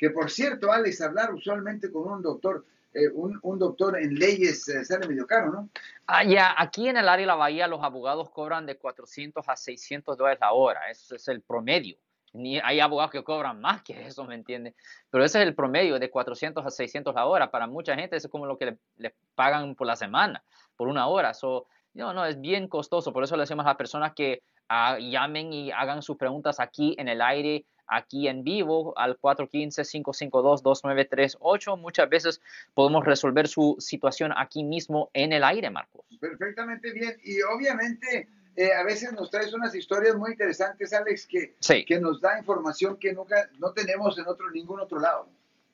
que por cierto, Alex, hablar usualmente con un doctor, eh, un, un, doctor en leyes eh, sale medio caro, ¿no? Ah, ya, aquí en el área de la Bahía los abogados cobran de 400 a 600 dólares la hora, ese es el promedio. Ni hay abogados que cobran más que eso, ¿me entiendes? Pero ese es el promedio de 400 a 600 la hora. Para mucha gente eso es como lo que le, le pagan por la semana, por una hora. So, no, no, es bien costoso. Por eso le decimos a las personas que uh, llamen y hagan sus preguntas aquí en el aire, aquí en vivo, al 415-552-2938. Muchas veces podemos resolver su situación aquí mismo en el aire, Marcos. Perfectamente bien. Y obviamente eh, a veces nos traes unas historias muy interesantes, Alex, que, sí. que nos da información que nunca, no tenemos en otro, ningún otro lado.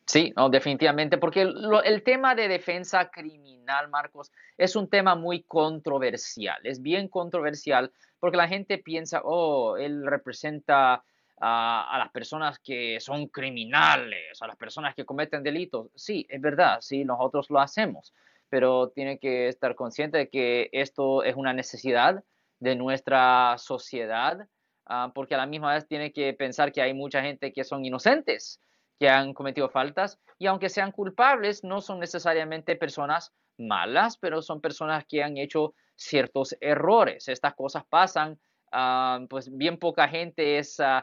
Sí, no, definitivamente, porque lo, el tema de defensa criminal, Marcos, es un tema muy controversial, es bien controversial, porque la gente piensa, oh, él representa a, las personas que son criminales, a las personas que cometen delitos. Sí, es verdad, sí, nosotros lo hacemos, pero tiene que estar consciente de que esto es una necesidad de nuestra sociedad, uh, porque a la misma vez tiene que pensar que hay mucha gente que son inocentes, que han cometido faltas, y aunque sean culpables, no son necesariamente personas malas, pero son personas que han hecho ciertos errores. Estas cosas pasan, uh, pues bien poca gente es... Uh,